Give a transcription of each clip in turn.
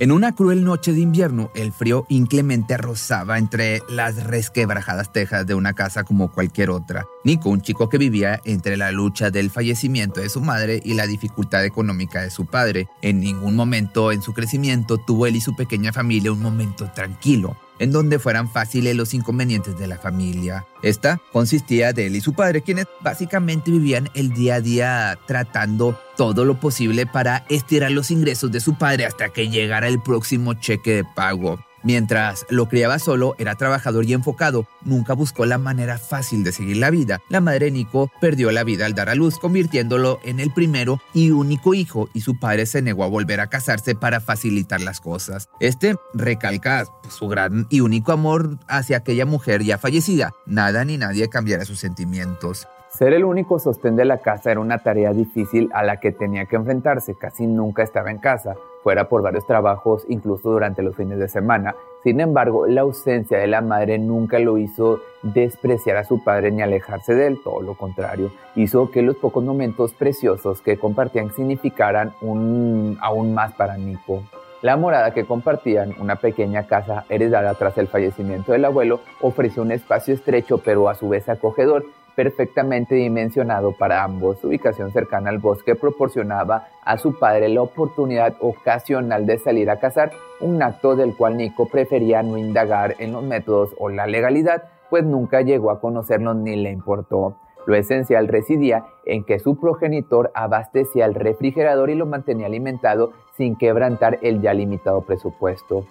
En una cruel noche de invierno, el frío inclemente rozaba entre las resquebrajadas tejas de una casa como cualquier otra. Nico, un chico que vivía entre la lucha del fallecimiento de su madre y la dificultad económica de su padre, en ningún momento en su crecimiento tuvo él y su pequeña familia un momento tranquilo en donde fueran fáciles los inconvenientes de la familia. Esta consistía de él y su padre, quienes básicamente vivían el día a día tratando todo lo posible para estirar los ingresos de su padre hasta que llegara el próximo cheque de pago. Mientras lo criaba solo, era trabajador y enfocado, nunca buscó la manera fácil de seguir la vida. La madre Nico perdió la vida al dar a luz, convirtiéndolo en el primero y único hijo, y su padre se negó a volver a casarse para facilitar las cosas. Este recalca su gran y único amor hacia aquella mujer ya fallecida. Nada ni nadie cambiará sus sentimientos. Ser el único sostén de la casa era una tarea difícil a la que tenía que enfrentarse. Casi nunca estaba en casa fuera por varios trabajos, incluso durante los fines de semana. Sin embargo, la ausencia de la madre nunca lo hizo despreciar a su padre ni alejarse de él, todo lo contrario, hizo que los pocos momentos preciosos que compartían significaran un, aún más para Nico. La morada que compartían, una pequeña casa heredada tras el fallecimiento del abuelo, ofreció un espacio estrecho pero a su vez acogedor perfectamente dimensionado para ambos. Su ubicación cercana al bosque proporcionaba a su padre la oportunidad ocasional de salir a cazar, un acto del cual Nico prefería no indagar en los métodos o la legalidad, pues nunca llegó a conocerlos ni le importó. Lo esencial residía en que su progenitor abastecía el refrigerador y lo mantenía alimentado sin quebrantar el ya limitado presupuesto.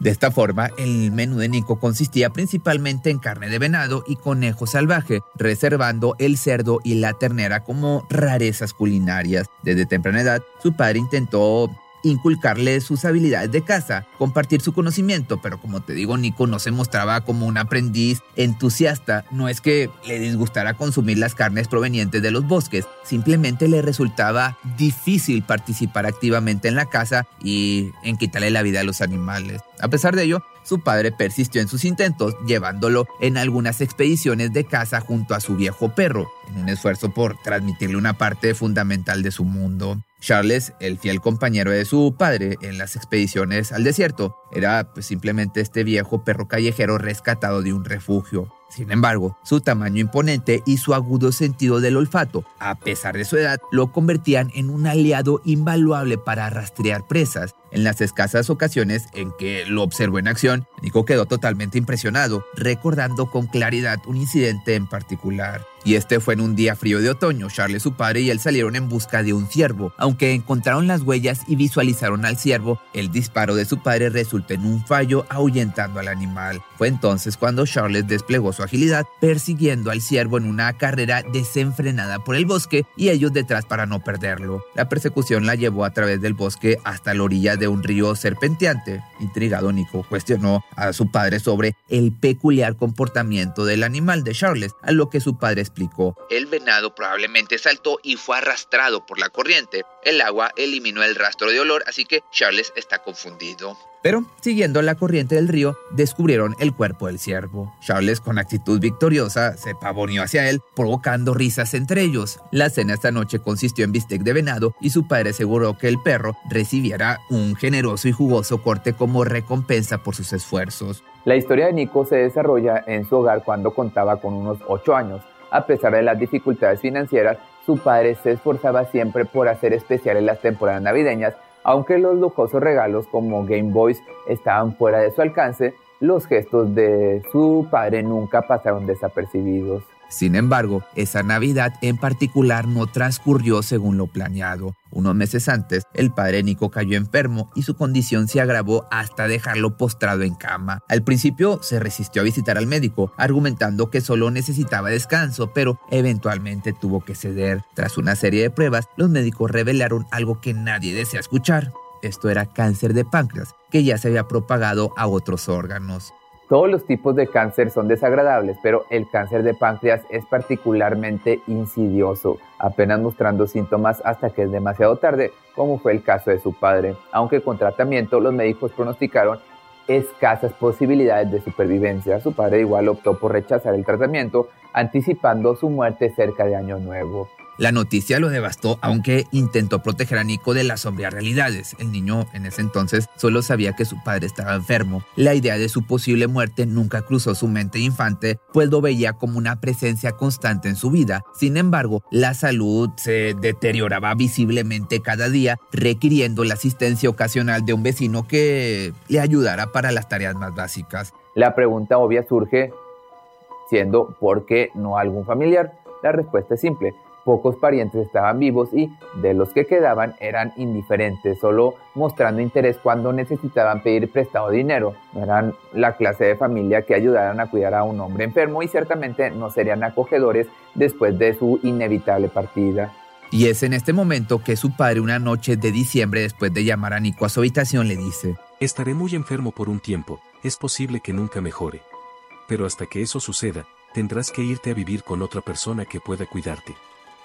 De esta forma, el menú de Nico consistía principalmente en carne de venado y conejo salvaje, reservando el cerdo y la ternera como rarezas culinarias. Desde temprana edad, su padre intentó inculcarle sus habilidades de caza, compartir su conocimiento, pero como te digo, Nico no se mostraba como un aprendiz entusiasta, no es que le disgustara consumir las carnes provenientes de los bosques, simplemente le resultaba difícil participar activamente en la caza y en quitarle la vida a los animales. A pesar de ello, su padre persistió en sus intentos, llevándolo en algunas expediciones de caza junto a su viejo perro, en un esfuerzo por transmitirle una parte fundamental de su mundo. Charles, el fiel compañero de su padre en las expediciones al desierto, era pues, simplemente este viejo perro callejero rescatado de un refugio. Sin embargo, su tamaño imponente y su agudo sentido del olfato, a pesar de su edad, lo convertían en un aliado invaluable para rastrear presas. En las escasas ocasiones en que lo observó en acción, Nico quedó totalmente impresionado, recordando con claridad un incidente en particular. Y este fue en un día frío de otoño. Charles, su padre y él salieron en busca de un ciervo. Aunque encontraron las huellas y visualizaron al ciervo, el disparo de su padre resultó en un fallo ahuyentando al animal. Fue entonces cuando Charles desplegó su agilidad, persiguiendo al ciervo en una carrera desenfrenada por el bosque y ellos detrás para no perderlo. La persecución la llevó a través del bosque hasta la orilla de un río serpenteante. Intrigado, Nico cuestionó a su padre sobre el peculiar comportamiento del animal de Charles, a lo que su padre explicó. El venado probablemente saltó y fue arrastrado por la corriente. El agua eliminó el rastro de olor, así que Charles está confundido. Pero, siguiendo la corriente del río, descubrieron el cuerpo del ciervo. Charles, con actitud victoriosa, se pavoneó hacia él, provocando risas entre ellos. La cena esta noche consistió en bistec de venado y su padre aseguró que el perro recibiera un generoso y jugoso corte como recompensa por sus esfuerzos. La historia de Nico se desarrolla en su hogar cuando contaba con unos 8 años. A pesar de las dificultades financieras, su padre se esforzaba siempre por hacer especiales las temporadas navideñas aunque los lujosos regalos como Game Boys estaban fuera de su alcance, los gestos de su padre nunca pasaron desapercibidos. Sin embargo, esa Navidad en particular no transcurrió según lo planeado. Unos meses antes, el padre Nico cayó enfermo y su condición se agravó hasta dejarlo postrado en cama. Al principio se resistió a visitar al médico, argumentando que solo necesitaba descanso, pero eventualmente tuvo que ceder. Tras una serie de pruebas, los médicos revelaron algo que nadie desea escuchar. Esto era cáncer de páncreas, que ya se había propagado a otros órganos. Todos los tipos de cáncer son desagradables, pero el cáncer de páncreas es particularmente insidioso, apenas mostrando síntomas hasta que es demasiado tarde, como fue el caso de su padre. Aunque con tratamiento los médicos pronosticaron escasas posibilidades de supervivencia, su padre igual optó por rechazar el tratamiento, anticipando su muerte cerca de Año Nuevo. La noticia lo devastó, aunque intentó proteger a Nico de las sombrías realidades. El niño en ese entonces solo sabía que su padre estaba enfermo. La idea de su posible muerte nunca cruzó su mente infante, pues lo veía como una presencia constante en su vida. Sin embargo, la salud se deterioraba visiblemente cada día, requiriendo la asistencia ocasional de un vecino que le ayudara para las tareas más básicas. La pregunta obvia surge siendo ¿por qué no algún familiar? La respuesta es simple, Pocos parientes estaban vivos y de los que quedaban eran indiferentes, solo mostrando interés cuando necesitaban pedir prestado dinero. No eran la clase de familia que ayudaran a cuidar a un hombre enfermo y ciertamente no serían acogedores después de su inevitable partida. Y es en este momento que su padre una noche de diciembre después de llamar a Nico a su habitación le dice, Estaré muy enfermo por un tiempo, es posible que nunca mejore. Pero hasta que eso suceda, tendrás que irte a vivir con otra persona que pueda cuidarte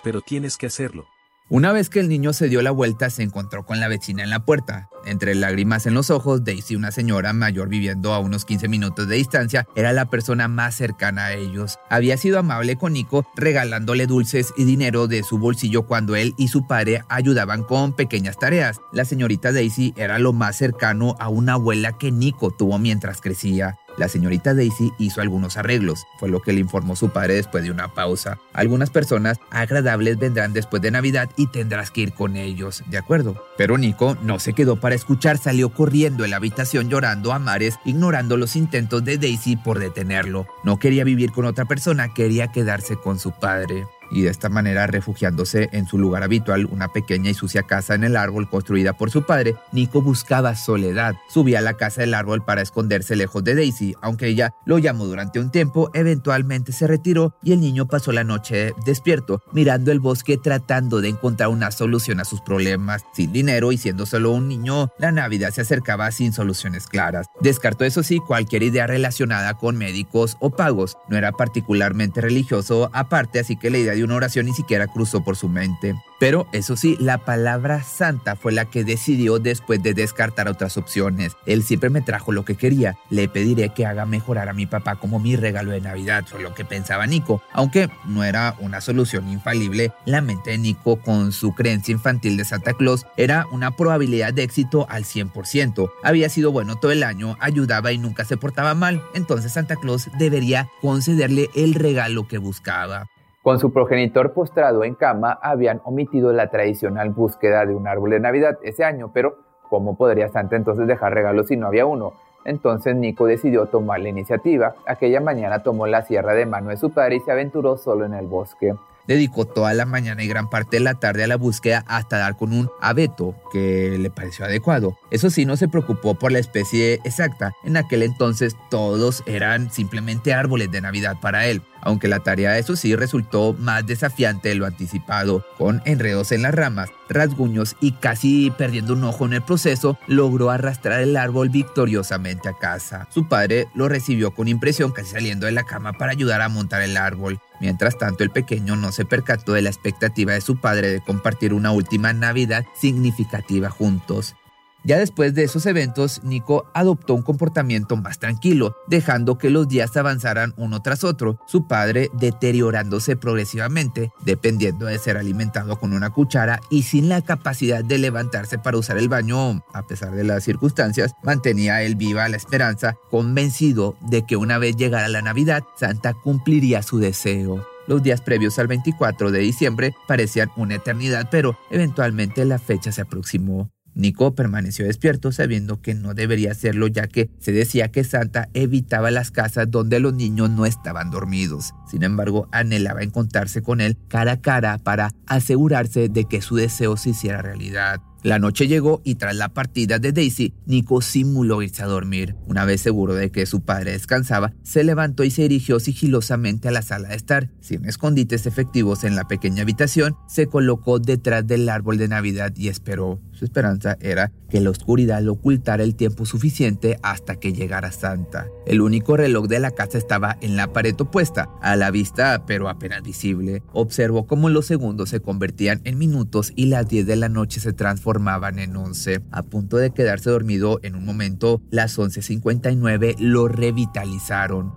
pero tienes que hacerlo. Una vez que el niño se dio la vuelta, se encontró con la vecina en la puerta. Entre lágrimas en los ojos, Daisy, una señora mayor viviendo a unos 15 minutos de distancia, era la persona más cercana a ellos. Había sido amable con Nico, regalándole dulces y dinero de su bolsillo cuando él y su padre ayudaban con pequeñas tareas. La señorita Daisy era lo más cercano a una abuela que Nico tuvo mientras crecía. La señorita Daisy hizo algunos arreglos, fue lo que le informó su padre después de una pausa. Algunas personas agradables vendrán después de Navidad y tendrás que ir con ellos, ¿de acuerdo? Pero Nico no se quedó para escuchar, salió corriendo en la habitación llorando a mares, ignorando los intentos de Daisy por detenerlo. No quería vivir con otra persona, quería quedarse con su padre y de esta manera refugiándose en su lugar habitual, una pequeña y sucia casa en el árbol construida por su padre, Nico buscaba soledad. Subía a la casa del árbol para esconderse lejos de Daisy, aunque ella lo llamó durante un tiempo, eventualmente se retiró y el niño pasó la noche despierto, mirando el bosque tratando de encontrar una solución a sus problemas. Sin dinero y siendo solo un niño, la Navidad se acercaba sin soluciones claras. Descartó eso sí cualquier idea relacionada con médicos o pagos. No era particularmente religioso aparte, así que la idea una oración ni siquiera cruzó por su mente. Pero eso sí, la palabra santa fue la que decidió después de descartar otras opciones. Él siempre me trajo lo que quería. Le pediré que haga mejorar a mi papá como mi regalo de Navidad, fue lo que pensaba Nico. Aunque no era una solución infalible, la mente de Nico con su creencia infantil de Santa Claus era una probabilidad de éxito al 100%. Había sido bueno todo el año, ayudaba y nunca se portaba mal, entonces Santa Claus debería concederle el regalo que buscaba. Con su progenitor postrado en cama, habían omitido la tradicional búsqueda de un árbol de Navidad ese año, pero ¿cómo podría Santa entonces dejar regalos si no había uno? Entonces Nico decidió tomar la iniciativa. Aquella mañana tomó la sierra de mano de su padre y se aventuró solo en el bosque. Dedicó toda la mañana y gran parte de la tarde a la búsqueda hasta dar con un abeto que le pareció adecuado. Eso sí, no se preocupó por la especie exacta. En aquel entonces todos eran simplemente árboles de Navidad para él aunque la tarea eso sí resultó más desafiante de lo anticipado, con enredos en las ramas, rasguños y casi perdiendo un ojo en el proceso, logró arrastrar el árbol victoriosamente a casa. Su padre lo recibió con impresión casi saliendo de la cama para ayudar a montar el árbol. Mientras tanto, el pequeño no se percató de la expectativa de su padre de compartir una última Navidad significativa juntos. Ya después de esos eventos, Nico adoptó un comportamiento más tranquilo, dejando que los días avanzaran uno tras otro, su padre deteriorándose progresivamente, dependiendo de ser alimentado con una cuchara y sin la capacidad de levantarse para usar el baño, a pesar de las circunstancias, mantenía él viva la esperanza, convencido de que una vez llegara la Navidad, Santa cumpliría su deseo. Los días previos al 24 de diciembre parecían una eternidad, pero eventualmente la fecha se aproximó. Nico permaneció despierto sabiendo que no debería hacerlo ya que se decía que Santa evitaba las casas donde los niños no estaban dormidos. Sin embargo, anhelaba encontrarse con él cara a cara para asegurarse de que su deseo se hiciera realidad. La noche llegó y tras la partida de Daisy, Nico simuló irse a dormir. Una vez seguro de que su padre descansaba, se levantó y se dirigió sigilosamente a la sala de estar. Sin escondites efectivos en la pequeña habitación, se colocó detrás del árbol de Navidad y esperó. Su esperanza era que la oscuridad lo ocultara el tiempo suficiente hasta que llegara Santa. El único reloj de la casa estaba en la pared opuesta, a la vista pero apenas visible. Observó cómo los segundos se convertían en minutos y las 10 de la noche se transformaban en 11. A punto de quedarse dormido en un momento, las 11.59 lo revitalizaron.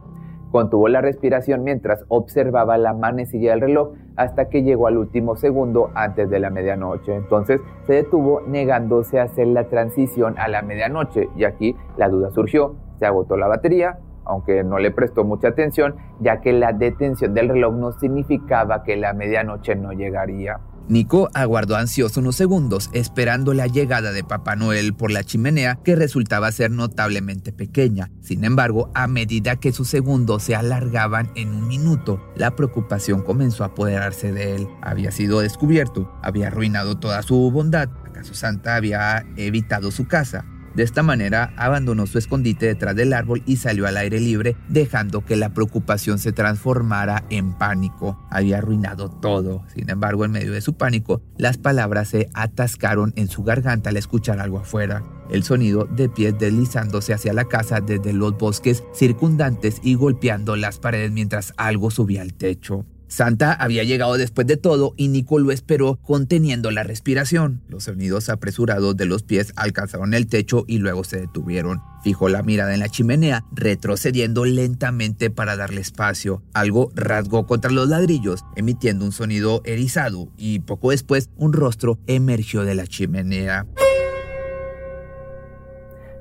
Contuvo la respiración mientras observaba la manecilla del reloj hasta que llegó al último segundo antes de la medianoche. Entonces se detuvo negándose a hacer la transición a la medianoche y aquí la duda surgió. Se agotó la batería, aunque no le prestó mucha atención, ya que la detención del reloj no significaba que la medianoche no llegaría. Nico aguardó ansioso unos segundos, esperando la llegada de Papá Noel por la chimenea, que resultaba ser notablemente pequeña. Sin embargo, a medida que sus segundos se alargaban en un minuto, la preocupación comenzó a apoderarse de él. Había sido descubierto, había arruinado toda su bondad. ¿Acaso Santa había evitado su casa? De esta manera abandonó su escondite detrás del árbol y salió al aire libre, dejando que la preocupación se transformara en pánico. Había arruinado todo. Sin embargo, en medio de su pánico, las palabras se atascaron en su garganta al escuchar algo afuera. El sonido de pies deslizándose hacia la casa desde los bosques circundantes y golpeando las paredes mientras algo subía al techo. Santa había llegado después de todo y Nico lo esperó conteniendo la respiración. Los sonidos apresurados de los pies alcanzaron el techo y luego se detuvieron. Fijó la mirada en la chimenea, retrocediendo lentamente para darle espacio. Algo rasgó contra los ladrillos, emitiendo un sonido erizado, y poco después un rostro emergió de la chimenea.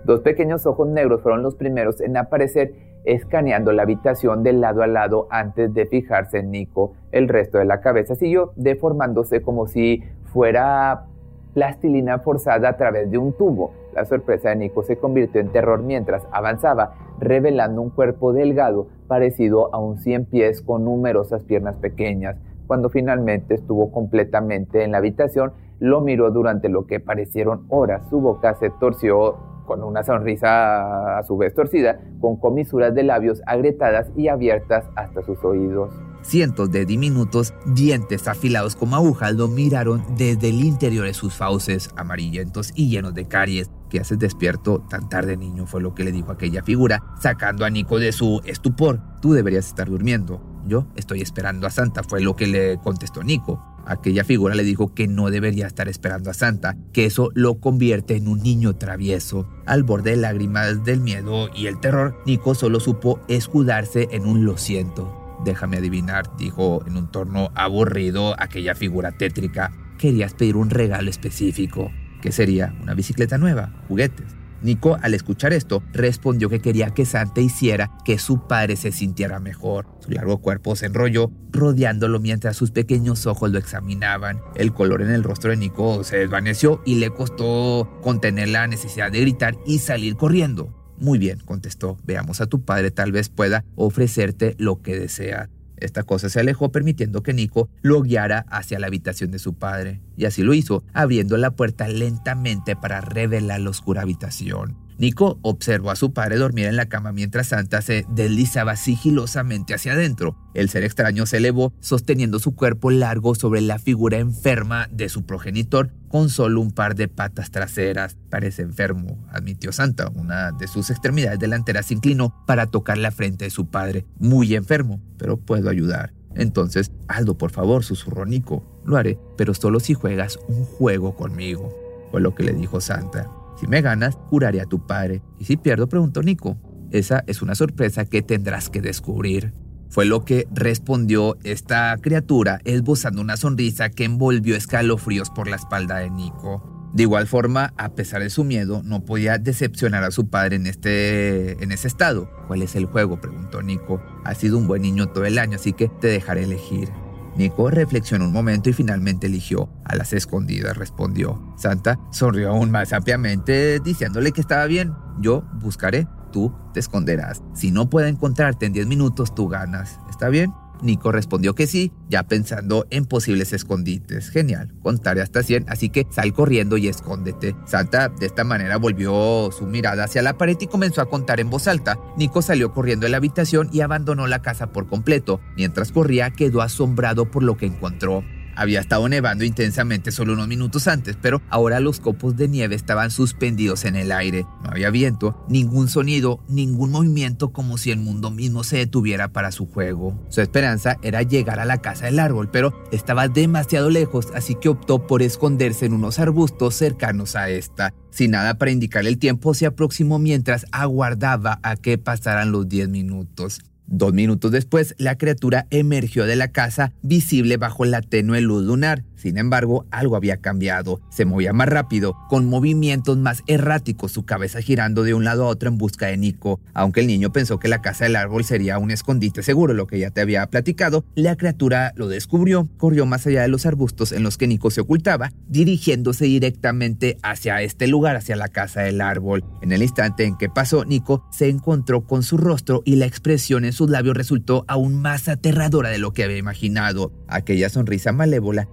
Dos pequeños ojos negros fueron los primeros en aparecer escaneando la habitación de lado a lado antes de fijarse en Nico. El resto de la cabeza siguió deformándose como si fuera plastilina forzada a través de un tubo. La sorpresa de Nico se convirtió en terror mientras avanzaba, revelando un cuerpo delgado parecido a un cien pies con numerosas piernas pequeñas. Cuando finalmente estuvo completamente en la habitación, lo miró durante lo que parecieron horas. Su boca se torció con una sonrisa a su vez torcida, con comisuras de labios agrietadas y abiertas hasta sus oídos. Cientos de diminutos dientes afilados como agujas lo miraron desde el interior de sus fauces, amarillentos y llenos de caries. ¿Qué haces despierto tan tarde, niño? Fue lo que le dijo aquella figura, sacando a Nico de su estupor. Tú deberías estar durmiendo. Yo estoy esperando a Santa, fue lo que le contestó Nico. Aquella figura le dijo que no debería estar esperando a Santa, que eso lo convierte en un niño travieso. Al borde de lágrimas del miedo y el terror, Nico solo supo escudarse en un lo siento. Déjame adivinar, dijo en un tono aburrido aquella figura tétrica. Querías pedir un regalo específico. ¿Qué sería? ¿Una bicicleta nueva? ¿Juguetes? Nico, al escuchar esto, respondió que quería que Santa hiciera que su padre se sintiera mejor. Su largo cuerpo se enrolló, rodeándolo mientras sus pequeños ojos lo examinaban. El color en el rostro de Nico se desvaneció y le costó contener la necesidad de gritar y salir corriendo. Muy bien, contestó, veamos a tu padre, tal vez pueda ofrecerte lo que desea. Esta cosa se alejó permitiendo que Nico lo guiara hacia la habitación de su padre, y así lo hizo, abriendo la puerta lentamente para revelar la oscura habitación. Nico observó a su padre dormir en la cama mientras Santa se deslizaba sigilosamente hacia adentro. El ser extraño se elevó, sosteniendo su cuerpo largo sobre la figura enferma de su progenitor, con solo un par de patas traseras. Parece enfermo, admitió Santa. Una de sus extremidades delanteras se inclinó para tocar la frente de su padre. Muy enfermo, pero puedo ayudar. Entonces, Aldo, por favor, susurró Nico. Lo haré, pero solo si juegas un juego conmigo. Fue lo que le dijo Santa. Si me ganas, juraré a tu padre. Y si pierdo, preguntó Nico. Esa es una sorpresa que tendrás que descubrir. Fue lo que respondió esta criatura, esbozando una sonrisa que envolvió escalofríos por la espalda de Nico. De igual forma, a pesar de su miedo, no podía decepcionar a su padre en, este, en ese estado. ¿Cuál es el juego? preguntó Nico. Has sido un buen niño todo el año, así que te dejaré elegir. Nico reflexionó un momento y finalmente eligió. A las escondidas respondió. Santa sonrió aún más ampliamente, diciéndole que estaba bien. Yo buscaré, tú te esconderás. Si no puedo encontrarte en 10 minutos, tú ganas. ¿Está bien? Nico respondió que sí, ya pensando en posibles escondites. Genial, contaré hasta 100, así que sal corriendo y escóndete. Santa de esta manera volvió su mirada hacia la pared y comenzó a contar en voz alta. Nico salió corriendo de la habitación y abandonó la casa por completo. Mientras corría, quedó asombrado por lo que encontró. Había estado nevando intensamente solo unos minutos antes, pero ahora los copos de nieve estaban suspendidos en el aire. No había viento, ningún sonido, ningún movimiento como si el mundo mismo se detuviera para su juego. Su esperanza era llegar a la casa del árbol, pero estaba demasiado lejos, así que optó por esconderse en unos arbustos cercanos a esta. Sin nada para indicarle el tiempo, se aproximó mientras aguardaba a que pasaran los 10 minutos. Dos minutos después, la criatura emergió de la casa, visible bajo la tenue luz lunar. Sin embargo, algo había cambiado. Se movía más rápido, con movimientos más erráticos, su cabeza girando de un lado a otro en busca de Nico. Aunque el niño pensó que la casa del árbol sería un escondite seguro, lo que ya te había platicado, la criatura lo descubrió, corrió más allá de los arbustos en los que Nico se ocultaba, dirigiéndose directamente hacia este lugar, hacia la casa del árbol. En el instante en que pasó, Nico se encontró con su rostro y la expresión en sus labios resultó aún más aterradora de lo que había imaginado. Aquella sonrisa malévola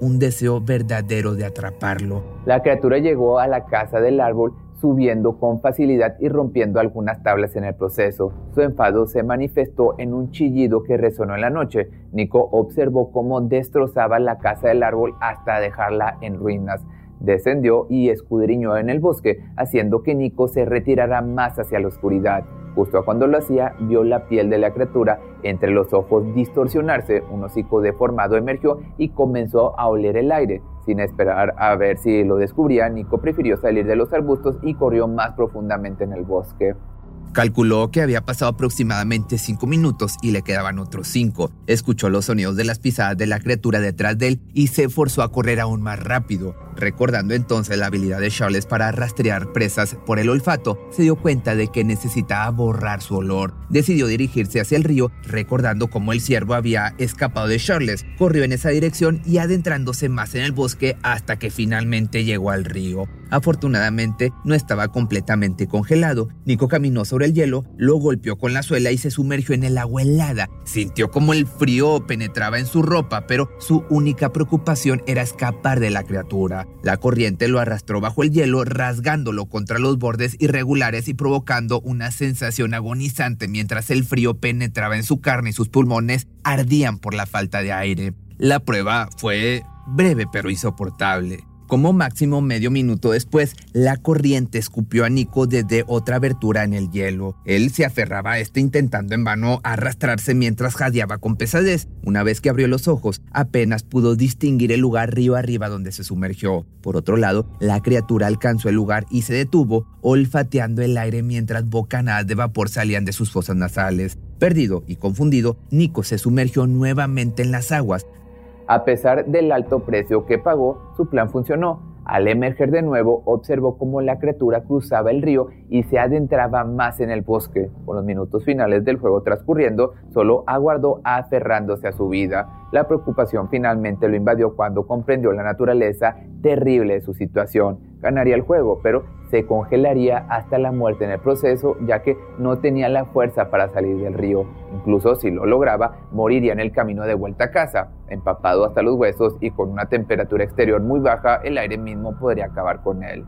un deseo verdadero de atraparlo. La criatura llegó a la casa del árbol subiendo con facilidad y rompiendo algunas tablas en el proceso. Su enfado se manifestó en un chillido que resonó en la noche. Nico observó cómo destrozaba la casa del árbol hasta dejarla en ruinas. Descendió y escudriñó en el bosque, haciendo que Nico se retirara más hacia la oscuridad. Justo cuando lo hacía, vio la piel de la criatura entre los ojos distorsionarse, un hocico deformado emergió y comenzó a oler el aire. Sin esperar a ver si lo descubría, Nico prefirió salir de los arbustos y corrió más profundamente en el bosque. Calculó que había pasado aproximadamente cinco minutos y le quedaban otros cinco. Escuchó los sonidos de las pisadas de la criatura detrás de él y se forzó a correr aún más rápido. Recordando entonces la habilidad de Charles para rastrear presas por el olfato, se dio cuenta de que necesitaba borrar su olor. Decidió dirigirse hacia el río, recordando cómo el ciervo había escapado de Charles. Corrió en esa dirección y adentrándose más en el bosque hasta que finalmente llegó al río. Afortunadamente no estaba completamente congelado. Nico caminó el hielo, lo golpeó con la suela y se sumergió en el agua helada. Sintió como el frío penetraba en su ropa, pero su única preocupación era escapar de la criatura. La corriente lo arrastró bajo el hielo, rasgándolo contra los bordes irregulares y provocando una sensación agonizante mientras el frío penetraba en su carne y sus pulmones ardían por la falta de aire. La prueba fue breve pero insoportable. Como máximo medio minuto después, la corriente escupió a Nico desde otra abertura en el hielo. Él se aferraba a este intentando en vano arrastrarse mientras jadeaba con pesadez. Una vez que abrió los ojos, apenas pudo distinguir el lugar río arriba donde se sumergió. Por otro lado, la criatura alcanzó el lugar y se detuvo, olfateando el aire mientras bocanadas de vapor salían de sus fosas nasales. Perdido y confundido, Nico se sumergió nuevamente en las aguas, a pesar del alto precio que pagó, su plan funcionó. Al emerger de nuevo, observó cómo la criatura cruzaba el río y se adentraba más en el bosque. Con los minutos finales del juego transcurriendo, solo aguardó aferrándose a su vida. La preocupación finalmente lo invadió cuando comprendió la naturaleza terrible de su situación. Ganaría el juego, pero se congelaría hasta la muerte en el proceso, ya que no tenía la fuerza para salir del río. Incluso si lo lograba, moriría en el camino de vuelta a casa. Empapado hasta los huesos y con una temperatura exterior muy baja, el aire mismo podría acabar con él.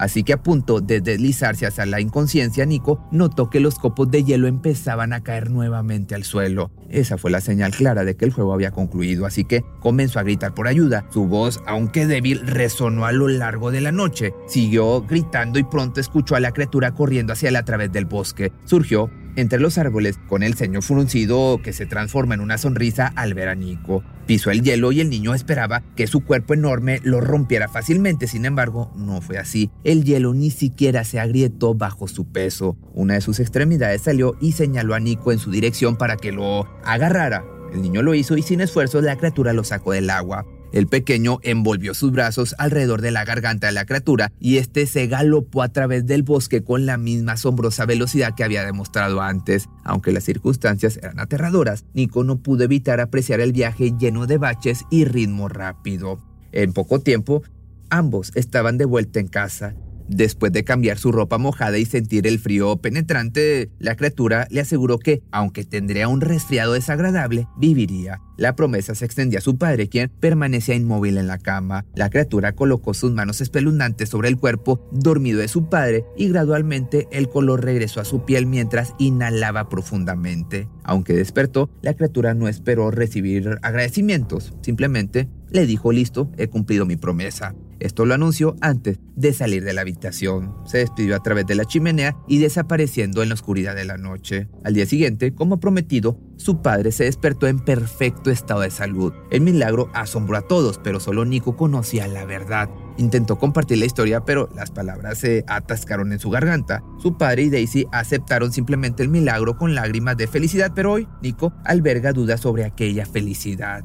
Así que a punto de deslizarse hacia la inconsciencia, Nico notó que los copos de hielo empezaban a caer nuevamente al suelo. Esa fue la señal clara de que el juego había concluido, así que comenzó a gritar por ayuda. Su voz, aunque débil, resonó a lo largo de la noche. Siguió gritando y pronto escuchó a la criatura corriendo hacia él a través del bosque. Surgió entre los árboles con el ceño fruncido que se transforma en una sonrisa al ver a Nico. Pisó el hielo y el niño esperaba que su cuerpo enorme lo rompiera fácilmente, sin embargo, no fue así. El hielo ni siquiera se agrietó bajo su peso. Una de sus extremidades salió y señaló a Nico en su dirección para que lo agarrara. El niño lo hizo y sin esfuerzo la criatura lo sacó del agua. El pequeño envolvió sus brazos alrededor de la garganta de la criatura y este se galopó a través del bosque con la misma asombrosa velocidad que había demostrado antes. Aunque las circunstancias eran aterradoras, Nico no pudo evitar apreciar el viaje lleno de baches y ritmo rápido. En poco tiempo, ambos estaban de vuelta en casa. Después de cambiar su ropa mojada y sentir el frío penetrante, la criatura le aseguró que, aunque tendría un resfriado desagradable, viviría. La promesa se extendía a su padre, quien permanecía inmóvil en la cama. La criatura colocó sus manos espeluznantes sobre el cuerpo dormido de su padre y gradualmente el color regresó a su piel mientras inhalaba profundamente. Aunque despertó, la criatura no esperó recibir agradecimientos, simplemente le dijo listo, he cumplido mi promesa. Esto lo anunció antes de salir de la habitación. Se despidió a través de la chimenea y desapareciendo en la oscuridad de la noche. Al día siguiente, como prometido, su padre se despertó en perfecto estado de salud. El milagro asombró a todos, pero solo Nico conocía la verdad. intentó compartir la historia, pero las palabras se atascaron en su garganta. Su padre y Daisy aceptaron simplemente el milagro con lágrimas de felicidad, pero hoy Nico alberga dudas sobre aquella felicidad.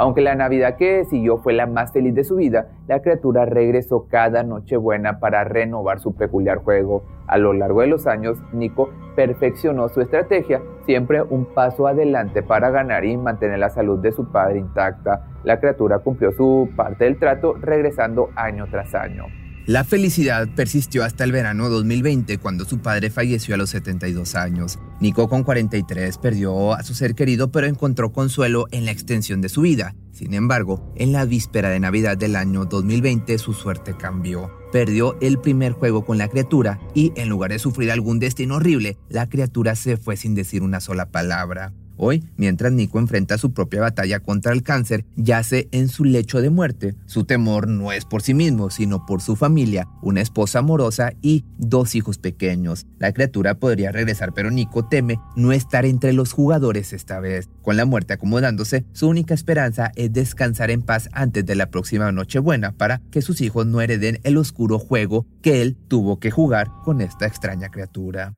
Aunque la Navidad que siguió fue la más feliz de su vida, la criatura regresó cada Nochebuena para renovar su peculiar juego. A lo largo de los años, Nico perfeccionó su estrategia, siempre un paso adelante para ganar y mantener la salud de su padre intacta. La criatura cumplió su parte del trato, regresando año tras año. La felicidad persistió hasta el verano 2020, cuando su padre falleció a los 72 años. Nico, con 43, perdió a su ser querido, pero encontró consuelo en la extensión de su vida. Sin embargo, en la víspera de Navidad del año 2020, su suerte cambió. Perdió el primer juego con la criatura y, en lugar de sufrir algún destino horrible, la criatura se fue sin decir una sola palabra. Hoy, mientras Nico enfrenta su propia batalla contra el cáncer, yace en su lecho de muerte. Su temor no es por sí mismo, sino por su familia, una esposa amorosa y dos hijos pequeños. La criatura podría regresar, pero Nico teme no estar entre los jugadores esta vez. Con la muerte acomodándose, su única esperanza es descansar en paz antes de la próxima Nochebuena para que sus hijos no hereden el oscuro juego que él tuvo que jugar con esta extraña criatura.